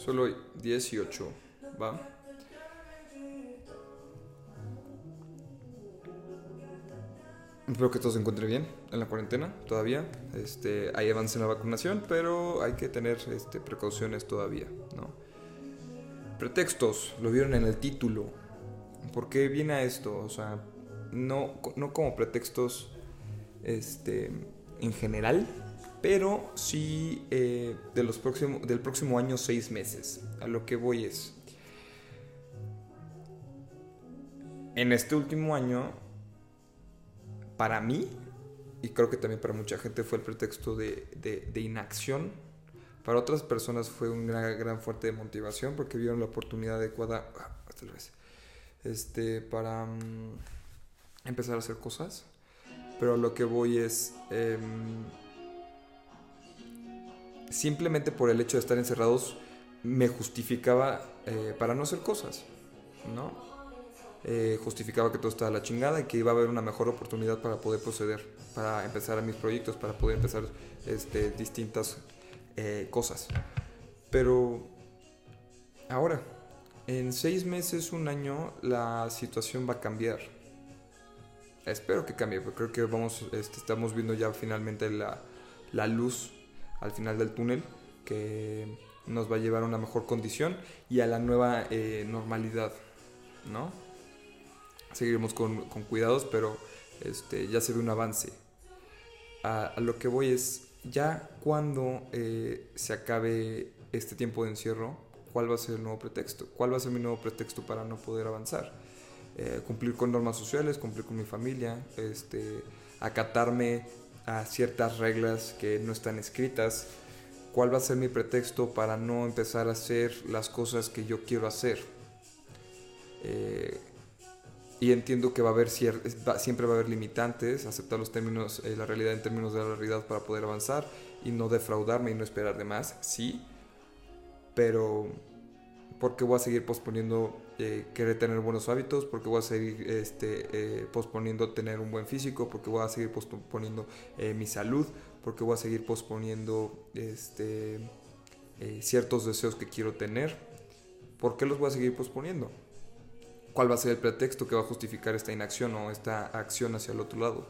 Solo 18, ¿va? Espero que todo se encuentre bien en la cuarentena todavía. Este, hay avance en la vacunación, pero hay que tener este, precauciones todavía, ¿no? Pretextos, lo vieron en el título. ¿Por qué viene a esto? O sea, no, no como pretextos este, en general, pero sí eh, de los próximos, del próximo año seis meses. A lo que voy es, en este último año, para mí, y creo que también para mucha gente fue el pretexto de, inacción, para otras personas fue una gran, fuerte motivación porque vieron la oportunidad adecuada, ah, este, para mm, empezar a hacer cosas. Pero lo que voy es... Em, simplemente por el hecho de estar encerrados me justificaba eh, para no hacer cosas, ¿no? Eh, justificaba que todo estaba la chingada y que iba a haber una mejor oportunidad para poder proceder, para empezar a mis proyectos, para poder empezar este, distintas eh, cosas. Pero ahora, en seis meses, un año, la situación va a cambiar. Espero que cambie, porque creo que vamos, este, estamos viendo ya finalmente la, la luz al final del túnel que nos va a llevar a una mejor condición y a la nueva eh, normalidad, ¿no? Seguiremos con, cuidados, pero este, ya se ve un avance. A, lo que voy es, ya cuando eh, se acabe este tiempo de encierro, ¿cuál va a ser el nuevo pretexto? ¿Cuál va a ser mi nuevo pretexto para no poder avanzar? Eh, cumplir con normas sociales, cumplir con mi familia, este, acatarme a ciertas reglas que no están escritas, cuál va a ser mi pretexto para no empezar a hacer las cosas que yo quiero hacer. Eh, y entiendo que va a haber siempre va a haber limitantes, aceptar los términos, eh, la realidad en términos de la realidad para poder avanzar y no defraudarme y no esperar de más, sí, pero porque voy a seguir posponiendo eh, querer tener buenos hábitos, porque voy a seguir este, eh, posponiendo tener un buen físico, porque voy a seguir posponiendo eh, mi salud, porque voy a seguir posponiendo este, ciertos deseos que quiero tener. ¿Por qué los voy a seguir posponiendo? ¿Cuál va a ser el pretexto que va a justificar esta inacción o esta acción hacia el otro lado?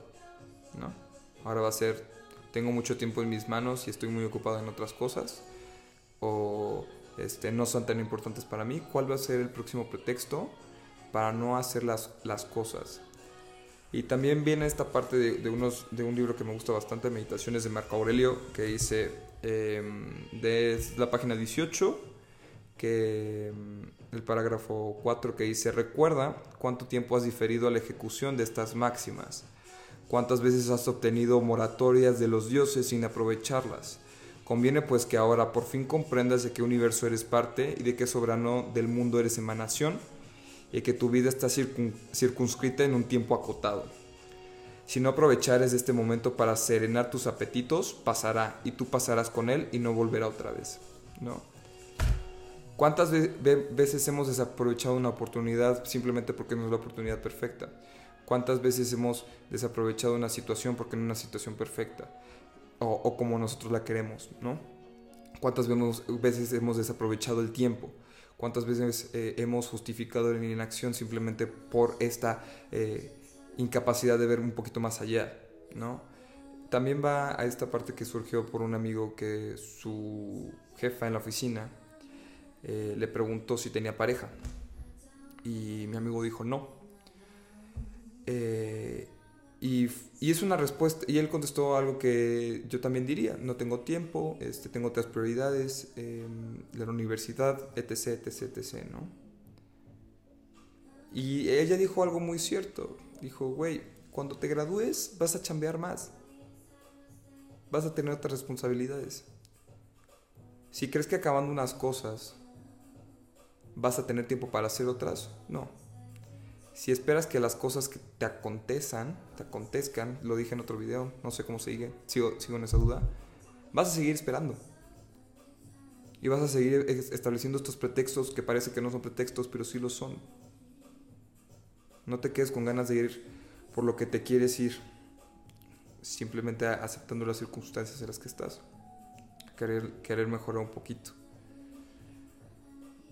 ¿No? Ahora va a ser, tengo mucho tiempo en mis manos y estoy muy ocupado en otras cosas. O este, no son tan importantes para mí, cuál va a ser el próximo pretexto para no hacer las, las cosas. Y también viene esta parte de, unos, de un libro que me gusta bastante, Meditaciones de Marco Aurelio, que dice em, de la página 18, que em, el parágrafo 4 que dice, recuerda cuánto tiempo has diferido a la ejecución de estas máximas, cuántas veces has obtenido moratorias de los dioses sin aprovecharlas Conviene pues que ahora por fin comprendas de qué universo eres parte y de qué soberano del mundo eres emanación y que tu vida está circunscrita en un tiempo acotado. Si no aprovechares este momento para serenar tus apetitos, pasará y tú pasarás con él y no volverá otra vez. ¿no? ¿Cuántas veces hemos desaprovechado una oportunidad simplemente porque no es la oportunidad perfecta? ¿Cuántas veces hemos desaprovechado una situación porque no es una situación perfecta? O, como nosotros la queremos, ¿no? ¿Cuántas veces hemos desaprovechado el tiempo? ¿Cuántas veces eh, hemos justificado la inacción simplemente por esta eh, incapacidad de ver un poquito más allá, ¿no? También va a esta parte que surgió por un amigo que su jefa en la oficina eh, le preguntó si tenía pareja. Y mi amigo dijo no. Y, es una respuesta, y él contestó algo que yo también diría, no tengo tiempo, este, tengo otras prioridades, eh, la universidad, etc, etc, etc, ¿no? Y ella dijo algo muy cierto, dijo, güey, cuando te gradúes vas a chambear más, vas a tener otras responsabilidades. Si crees que acabando unas cosas vas a tener tiempo para hacer otras, no si esperas que las cosas que te acontezcan, te acontezcan, lo dije en otro video, no sé cómo sigue, sigo, sigo en esa duda, vas a seguir esperando. Y vas a seguir estableciendo estos pretextos que parece que no son pretextos, pero sí lo son. No te quedes con ganas de ir por lo que te quieres ir, simplemente aceptando las circunstancias en las que estás. Querer, querer mejorar un poquito.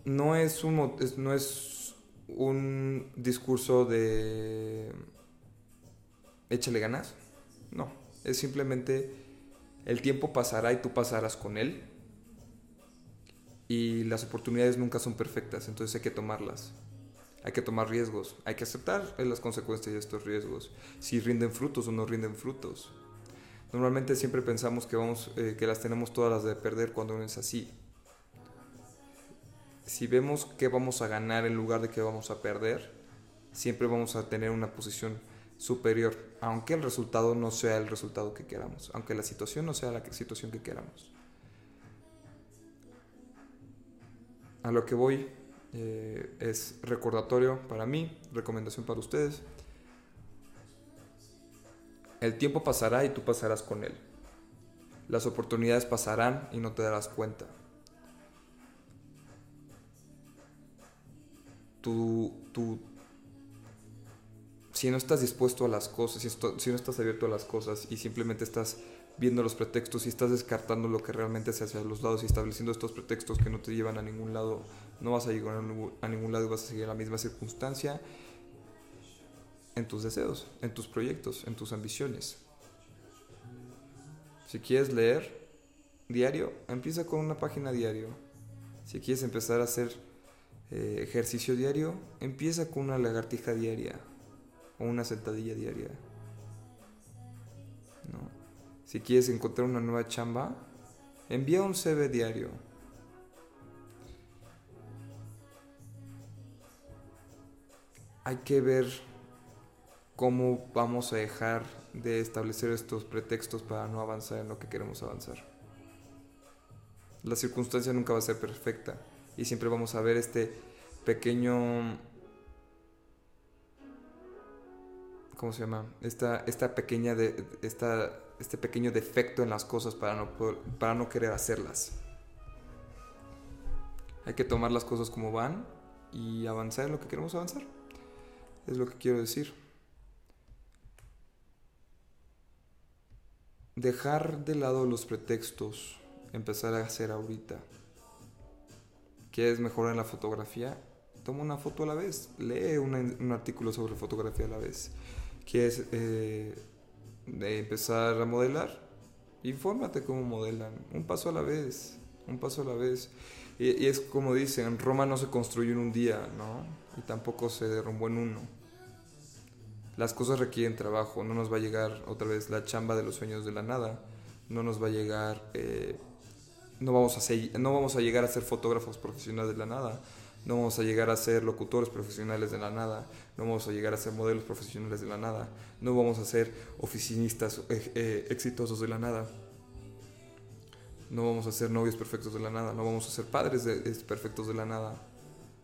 no es un, no es un discurso de échale ganas. No, es simplemente el tiempo pasará y tú pasarás con él. Y las oportunidades nunca son perfectas, entonces hay que tomarlas. Hay que tomar riesgos, hay que aceptar las consecuencias de estos riesgos, si rinden frutos o no rinden frutos. Normalmente siempre pensamos que, vamos, eh, que las tenemos todas las de perder cuando no es así. Si vemos que vamos a ganar en lugar de que vamos a perder, siempre vamos a tener una posición superior, aunque el resultado no sea el resultado que queramos, aunque la situación no sea la situación que queramos. A lo que voy eh, es recordatorio para mí, recomendación para ustedes. El tiempo pasará y tú pasarás con él. Las oportunidades pasarán y no te darás cuenta. Tu, tu, si no estás dispuesto a las cosas, si, si, no estás abierto a las cosas y simplemente estás viendo los pretextos y estás descartando lo que realmente se hace a los lados y estableciendo estos pretextos que no te llevan a ningún lado, no vas a llegar a ningún lado y vas a seguir la misma circunstancia en tus deseos, en tus proyectos, en tus ambiciones. Si quieres leer diario, empieza con una página diario. Si quieres empezar a hacer eh, ejercicio diario, empieza con una lagartija diaria o una sentadilla diaria. Si quieres encontrar una nueva chamba, envía un CV diario. Hay que ver cómo vamos a dejar de establecer estos pretextos para no avanzar en lo que queremos avanzar. La circunstancia nunca va a ser perfecta y siempre vamos a ver este pequeño ¿cómo se llama? Esta, esta pequeña de, esta, este pequeño defecto en las cosas para no, para no querer hacerlas. Hay que tomar las cosas como van y avanzar en lo que queremos avanzar. Es lo que quiero decir. Dejar de lado los pretextos, empezar a hacer ahorita. ¿Quieres mejorar la fotografía? Toma una foto a la vez, lee un artículo sobre fotografía a la vez quieres eh, empezar a modelar, infórmate cómo modelan, un paso a la vez, un paso a la vez. Y, es como dicen, Roma no se construyó en un día, ¿no? Y tampoco se derrumbó en uno. Las cosas requieren trabajo, no nos va a llegar otra vez la chamba de los sueños de la nada, no nos va a llegar, eh, no, vamos a no vamos a llegar a ser fotógrafos profesionales de la nada, no vamos a llegar a ser locutores profesionales de la nada, no vamos a llegar a ser modelos profesionales de la nada, no vamos a ser oficinistas eh, eh, exitosos de la nada, no vamos a ser novios perfectos de la nada, no vamos a ser padres perfectos de la nada.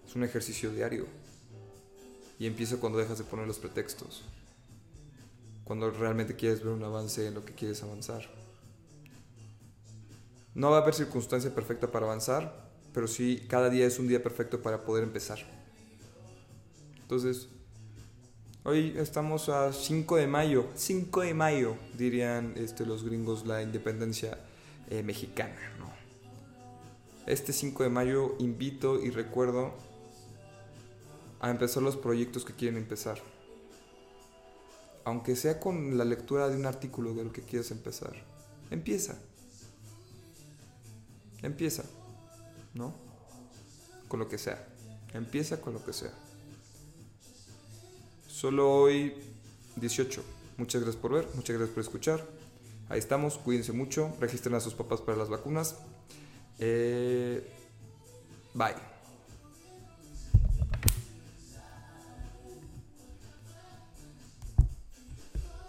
Es un ejercicio diario. Y empieza cuando dejas de poner los pretextos. Cuando realmente quieres ver un avance en lo que quieres avanzar. No va a haber circunstancia perfecta para avanzar, pero sí cada día es un día perfecto para poder empezar. Entonces, hoy estamos a 5 de mayo, 5 de mayo dirían este, los gringos la independencia eh, mexicana. Este 5 de mayo invito y recuerdo a empezar los proyectos que quieren empezar. Aunque sea con la lectura de un artículo de lo que quieres empezar. Empieza. Empieza. ¿no? Con lo que sea. Empieza con lo que sea. Solo hoy 18. Muchas gracias por ver, muchas gracias por escuchar. Ahí estamos, cuídense mucho, registren a sus papás para las vacunas. Eh, bye.